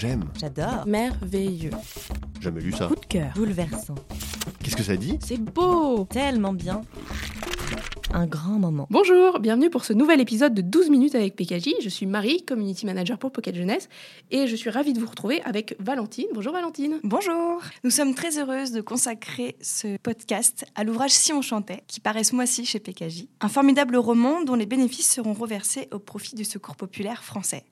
J'aime. J'adore. Merveilleux. Jamais lu ça. Coup de cœur. Bouleversant. Qu'est-ce que ça dit? C'est beau Tellement bien. Un grand moment. Bonjour, bienvenue pour ce nouvel épisode de 12 minutes avec PKJ. Je suis Marie, Community Manager pour Pocket Jeunesse, et je suis ravie de vous retrouver avec Valentine. Bonjour Valentine. Bonjour Nous sommes très heureuses de consacrer ce podcast à l'ouvrage Si on chantait, qui paraît ce mois-ci chez PKJ. Un formidable roman dont les bénéfices seront reversés au profit du Secours populaire français.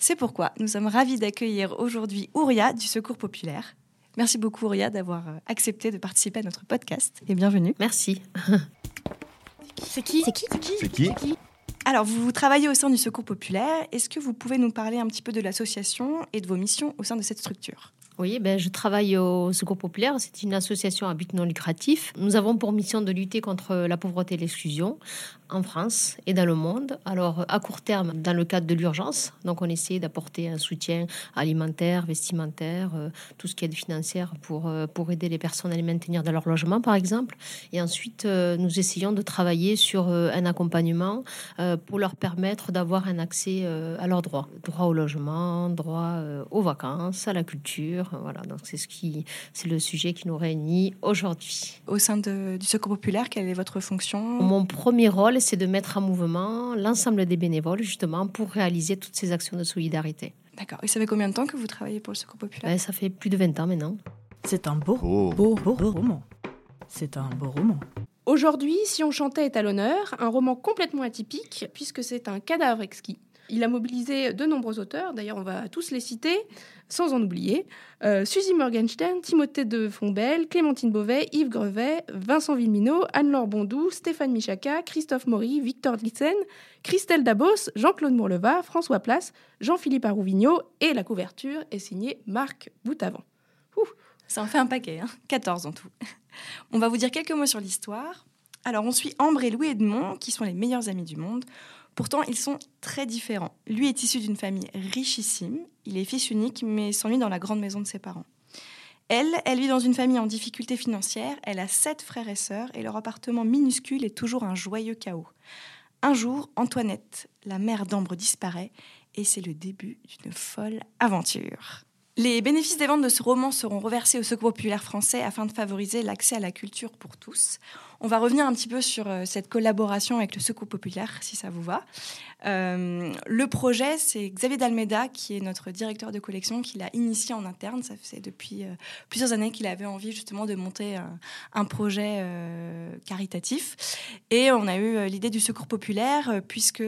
C'est pourquoi nous sommes ravis d'accueillir aujourd'hui Ouria du Secours populaire. Merci beaucoup Ouria d'avoir euh, accepté de participer à notre podcast et bienvenue. Merci. C'est qui C'est qui C'est qui Alors, vous, vous travaillez au sein du Secours populaire. Est-ce que vous pouvez nous parler un petit peu de l'association et de vos missions au sein de cette structure? Oui, ben, je travaille au Secours Populaire. C'est une association à but non lucratif. Nous avons pour mission de lutter contre la pauvreté et l'exclusion en France et dans le monde. Alors, à court terme, dans le cadre de l'urgence, donc on essaie d'apporter un soutien alimentaire, vestimentaire, euh, tout ce qui est financière pour, euh, pour aider les personnes à les maintenir dans leur logement, par exemple. Et ensuite, euh, nous essayons de travailler sur un accompagnement pour leur permettre d'avoir un accès à leurs droits. Droit au logement, droit aux vacances, à la culture. Voilà, donc c'est ce qui, c'est le sujet qui nous réunit aujourd'hui. Au sein de- du Secours populaire, quelle est votre fonction? Mon premier rôle, c'est de mettre en mouvement l'ensemble des bénévoles, justement, pour réaliser toutes ces actions de solidarité. D'accord. Et ça fait combien de temps que vous travaillez pour le Secours populaire? Ben, ça fait plus de 20 ans maintenant. C'est un beau, Oh. beau, beau, beau roman. C'est un beau roman. Aujourd'hui, Si on chantait est à l'honneur, un roman complètement atypique, puisque c'est un cadavre exquis. Il a mobilisé de nombreux auteurs, d'ailleurs on va tous les citer, sans en oublier. Euh, Suzy Morgenstern, Timothée de Fombelle, Clémentine Beauvais, Yves Grevet, Vincent Villeminot, Anne-Laure Bondou, Stéphane Michaka, Christophe Maury, Victor Glissen, Christelle Dabos, Jean-Claude Mourleva, François Place, Jean-Philippe Arouvigno, et la couverture est signée Marc Boutavant. Ça en fait un paquet, hein 14 en tout. On va vous dire quelques mots sur l'histoire. Alors, on suit Ambre et Louis Edmond, qui sont les meilleurs amis du monde. Pourtant, ils sont très différents. Lui est issu d'une famille richissime. Il est fils unique, mais s'ennuie dans la grande maison de ses parents. Elle, elle vit dans une famille en difficulté financière. Elle a sept frères et sœurs et leur appartement minuscule est toujours un joyeux chaos. Un jour, Antoinette, la mère d'Ambre, disparaît et c'est le début d'une folle aventure. Les bénéfices des ventes de ce roman seront reversés au Secours populaire français afin de favoriser l'accès à la culture pour tous. On va revenir un petit peu sur euh, cette collaboration avec le Secours populaire, si ça vous va. Euh, le projet, c'est Xavier Dalmeda, qui est notre directeur de collection, qui l'a initié en interne. Ça faisait depuis euh, plusieurs années qu'il avait envie justement de monter un, un projet euh, caritatif. Et on a eu euh, l'idée du Secours populaire, euh, puisque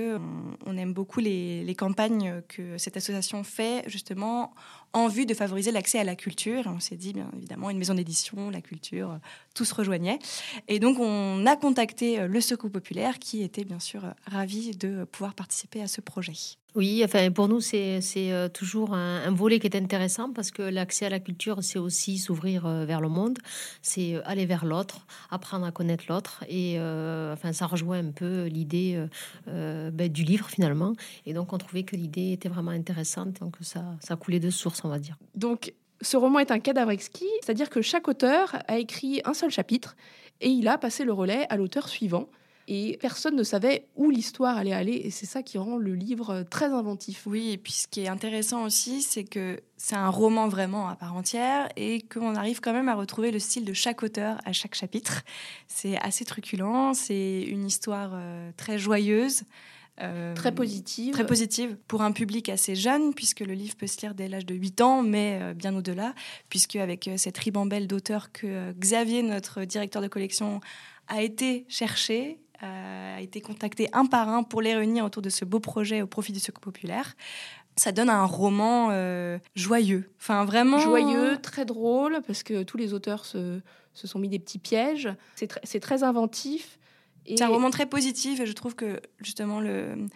on, aime beaucoup les, campagnes que cette association fait justement en vue de favoriser l'accès à la culture. On s'est dit, bien évidemment, une maison d'édition, la culture, euh, tout se rejoignait. Et donc, on a contacté euh, le Secours populaire qui était bien sûr euh, ravi de pouvoir participer à ce projet. Oui, enfin, pour nous, c'est c'est, euh, toujours un, un volet qui est intéressant parce que l'accès à la culture, c'est aussi s'ouvrir euh, vers le monde, c'est euh, aller vers l'autre, apprendre à connaître l'autre. Et euh, enfin, ça rejoint un peu l'idée euh, ben, du livre finalement. Et donc, on trouvait que l'idée était vraiment intéressante, donc ça, ça coulait de source, on va dire. Donc, ce roman est un cadavre exquis, c'est-à-dire que chaque auteur a écrit un seul chapitre et il a passé le relais à l'auteur suivant. Et personne ne savait où l'histoire allait aller, et c'est ça qui rend le livre très inventif. Oui, et puis ce qui est intéressant aussi, c'est que c'est un roman vraiment à part entière et qu'on arrive quand même à retrouver le style de chaque auteur à chaque chapitre. C'est assez truculent, c'est une histoire euh, très joyeuse. euh, Très positive. Très positive pour un public assez jeune, puisque le livre peut se lire dès l'âge de 8 ans, mais euh, bien au-delà, puisque avec euh, cette ribambelle d'auteurs que euh, Xavier, notre directeur de collection, a été chercher, euh, a été contacté un par un pour les réunir autour de ce beau projet au profit du Secours populaire. Ça donne un roman euh, joyeux. Enfin, vraiment. joyeux, très drôle, parce que tous les auteurs se, se sont mis des petits pièges. C'est tr- c'est très inventif. Et C'est un roman très positif et je trouve que justement le,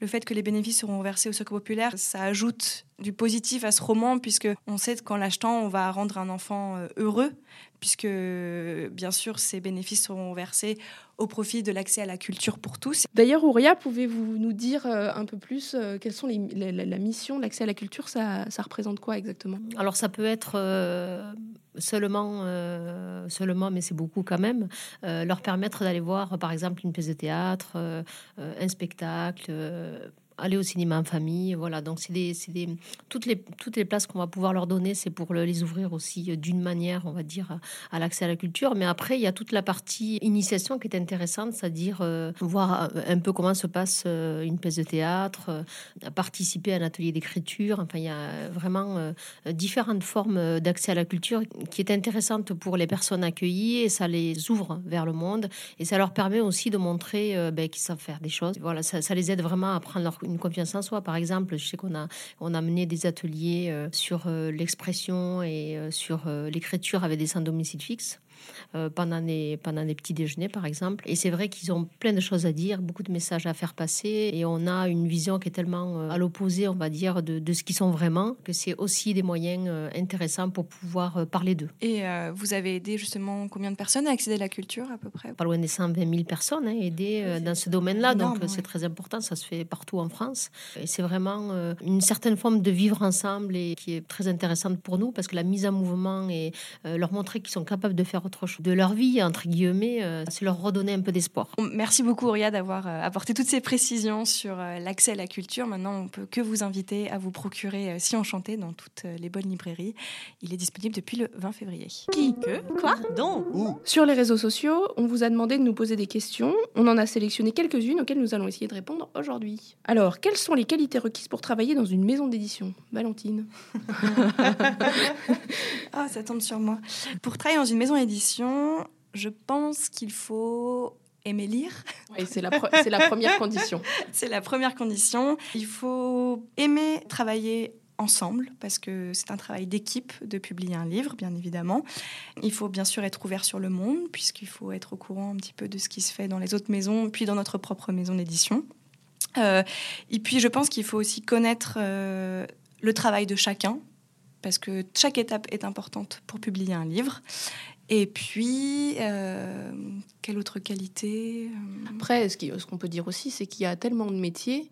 le fait que les bénéfices seront versés au Secours populaire, ça ajoute du positif à ce roman puisque on sait qu'en l'achetant, on va rendre un enfant euh, heureux puisque bien sûr ces bénéfices seront versés au profit de l'accès à la culture pour tous. D'ailleurs, Ouria, pouvez-vous nous dire euh, un peu plus euh, quelles sont les, la, la- la mission de l'accès à la culture ça, ça représente quoi exactement? Alors ça peut être euh, seulement, euh, seulement, mais c'est beaucoup quand même, euh, leur permettre d'aller voir par exemple une pièce de théâtre, un spectacle, euh, aller au cinéma en famille. Voilà, donc c'est des, des, toutes, les, toutes les places qu'on va pouvoir leur donner, c'est pour les ouvrir aussi euh, d'une manière, on va dire, à l'accès à la culture. Mais après, il y a toute la partie initiation qui est intéressante, c'est-à-dire euh, voir un peu comment se passe euh, une pièce de théâtre, participer à un atelier d'écriture. Enfin, il y a vraiment différentes formes d'accès à la culture qui est intéressante pour les personnes accueillies et ça les ouvre vers le monde et ça leur permet aussi de montrer ben, qu'ils savent faire des choses. Voilà, ça, ça les aide vraiment à prendre leur une confiance en soi. Par exemple, je sais qu'on a, on a mené des ateliers euh, sur euh, l'expression et euh, sur l'écriture avec des sans domicile fixe. Euh, pendant, des, pendant des petits déjeuners, par exemple. Et c'est vrai qu'ils ont plein de choses à dire, beaucoup de messages à faire passer. Et on a une vision qui est tellement euh, à l'opposé, on va dire, de, de ce qu'ils sont vraiment, que c'est aussi des moyens euh, intéressants pour pouvoir parler d'eux. Et vous avez aidé justement combien de personnes à accéder à la culture à peu près? Pas loin des 120 000 personnes hein, aidées dans ce domaine-là. Donc c'est très important, ça se fait partout en France. Et c'est vraiment une certaine forme de vivre ensemble et qui est très intéressante pour nous parce que la mise en mouvement et leur montrer qu'ils sont capables de faire autre de leur vie, entre guillemets, euh, c'est leur redonner un peu d'espoir. Merci beaucoup, Auria, d'avoir euh, apporté toutes ces précisions sur euh, l'accès à la culture. Maintenant, on peut que vous inviter à vous procurer Si Enchanté dans toutes les bonnes librairies. Il est disponible depuis le 20 février. Qui Que Quoi Donc Sur les réseaux sociaux, on vous a demandé de nous poser des questions. On en a sélectionné quelques-unes auxquelles nous allons essayer de répondre aujourd'hui. Alors, quelles sont les qualités requises pour travailler dans une maison d'édition? Valentine Ah, ça tombe sur moi. Pour travailler dans une maison d'édition, je pense qu'il faut aimer lire. Oui, c'est la, la première condition. c'est la première condition. Il faut aimer travailler ensemble, parce que c'est un travail d'équipe de publier un livre, bien évidemment. Il faut bien sûr être ouvert sur le monde, puisqu'il faut être au courant un petit peu de ce qui se fait dans les autres maisons, puis dans notre propre maison d'édition. Euh, et puis je pense qu'il faut aussi connaître euh, le travail de chacun, parce que chaque étape est importante pour publier un livre. Et puis, euh, quelle autre qualité euh Après, ce qu'on peut dire aussi, c'est qu'il y a tellement de métiers,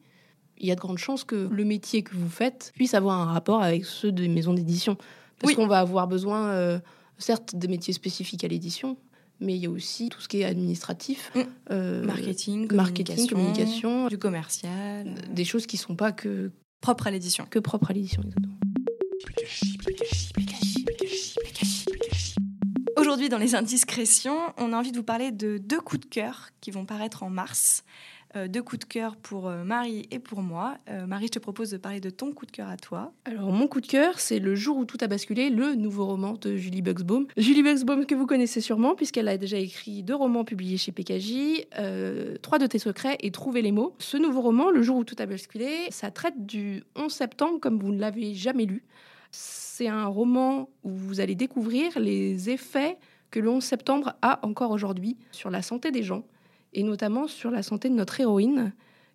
il y a de grandes chances que le métier que vous faites puisse avoir un rapport avec ceux des maisons d'édition. Parce qu'on va avoir besoin, euh, certes, des métiers spécifiques à l'édition, mais il y a aussi tout ce qui est administratif, mmh. marketing, marketing, communication, du commercial, des choses qui ne sont pas que propres à l'édition. Que propres à l'édition, exactement. Aujourd'hui, dans les indiscrétions, on a envie de vous parler de deux coups de cœur qui vont paraître en mars. Euh, deux coups de cœur pour euh, Marie et pour moi. Euh, Marie, je te propose de parler de ton coup de cœur à toi. Alors, mon coup de cœur, c'est Le jour où tout a basculé, le nouveau roman de Julie Buxbaum. Julie Buxbaum, que vous connaissez sûrement, puisqu'elle a déjà écrit deux romans publiés chez PKJ, Trois de tes secrets et Trouver les mots. Ce nouveau roman, Le jour où tout a basculé, ça traite du 11 septembre comme vous ne l'avez jamais lu. C'est un roman où vous allez découvrir les effets que le 11 septembre a encore aujourd'hui sur la santé des gens, et notamment sur la santé de notre héroïne,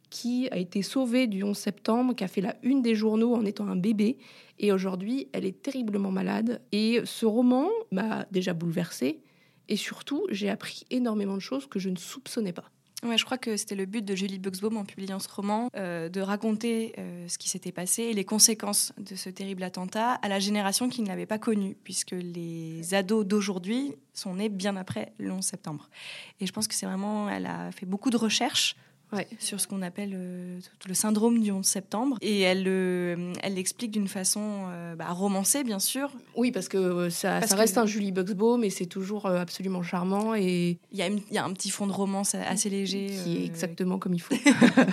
qui a été sauvée du 11 septembre, qui a fait la une des journaux en étant un bébé, et aujourd'hui elle est terriblement malade. Et ce roman m'a déjà bouleversée, et surtout j'ai appris énormément de choses que je ne soupçonnais pas. Ouais, je crois que c'était le but de Julie Buxbaum en publiant ce roman, euh, de raconter euh, ce qui s'était passé et les conséquences de ce terrible attentat à la génération qui ne l'avait pas connu, puisque les ados d'aujourd'hui sont nés bien après le 11 septembre. Et je pense que c'est vraiment, elle a fait beaucoup de recherches sur ce qu'on appelle euh, le syndrome du 11 septembre. Et elle, euh, elle l'explique d'une façon euh, bah, romancée, bien sûr. Oui, parce que ça, ça reste un Julie Buxbaum, mais c'est toujours absolument charmant. Et il y, a y a un petit fond de romance assez léger. Qui est exactement comme il faut.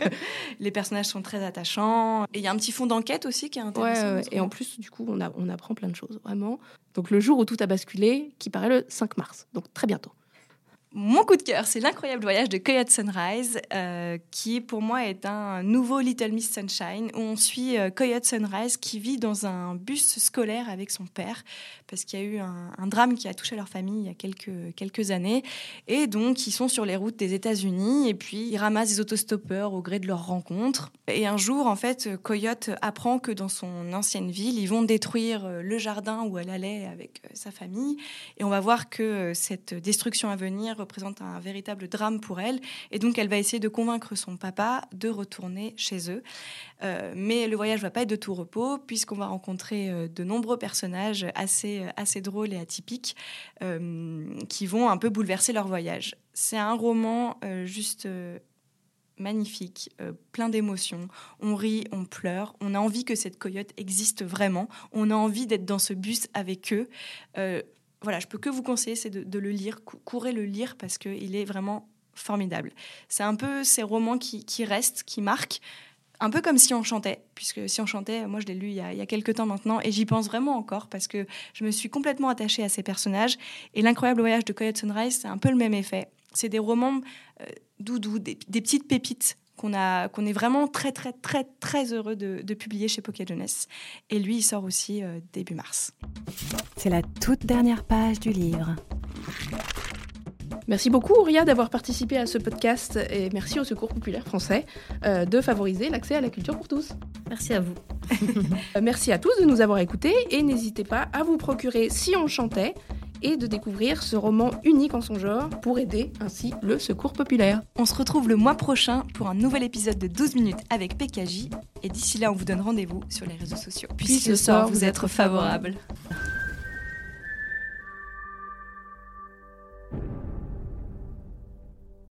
Les personnages sont très attachants. Et il y a un petit fond d'enquête aussi qui est intéressant. et en plus, du coup, on, a, on apprend plein de choses, vraiment. Donc le jour où tout a basculé, qui paraît le 5 mars. Donc très bientôt. Mon coup de cœur, c'est l'incroyable voyage de Coyote Sunrise, euh, qui pour moi est un nouveau Little Miss Sunshine, où on suit euh, Coyote Sunrise qui vit dans un bus scolaire avec son père, parce qu'il y a eu un, drame qui a touché leur famille il y a quelques, années. Et donc, ils sont sur les routes des États-Unis, et puis ils ramassent des autostoppeurs au gré de leur rencontre. Et un jour, en fait, Coyote apprend que dans son ancienne ville, ils vont détruire euh, le jardin où elle allait avec sa famille. Et on va voir que cette destruction à venir représente un véritable drame pour elle. Et donc, elle va essayer de convaincre son papa de retourner chez eux. Euh, mais le voyage va pas être de tout repos, puisqu'on va rencontrer euh, de nombreux personnages assez, euh, assez drôles et atypiques qui vont un peu bouleverser leur voyage. C'est un roman juste magnifique, plein d'émotions. On rit, on pleure. On a envie que cette coyote existe vraiment. On a envie d'être dans ce bus avec eux. Voilà, je peux que vous conseiller, c'est de, le lire. courez le lire parce qu'il est vraiment formidable. C'est un peu ces romans qui, restent, qui marquent. Un peu comme si on chantait, puisque si on chantait, moi je l'ai lu il y, a, quelques temps maintenant, et j'y pense vraiment encore parce que je me suis complètement attachée à ces personnages. Et l'incroyable voyage de Coyote Sunrise, c'est un peu le même effet. C'est des romans euh, doudous, des, petites pépites qu'on a, qu'on est vraiment très très très très heureux de, publier chez Pocket Jeunesse. Et lui, il sort aussi euh, début mars. C'est la toute dernière page du livre. Merci beaucoup, Ria, d'avoir participé à ce podcast et merci au Secours populaire français euh, de favoriser l'accès à la culture pour tous. Merci à vous. merci à tous de nous avoir écoutés et n'hésitez pas à vous procurer Si on chantait et de découvrir ce roman unique en son genre pour aider ainsi le secours populaire. On se retrouve le mois prochain pour un nouvel épisode de 12 minutes avec PKJ et d'ici là on vous donne rendez-vous sur les réseaux sociaux. Puisse, le sort vous être favorable.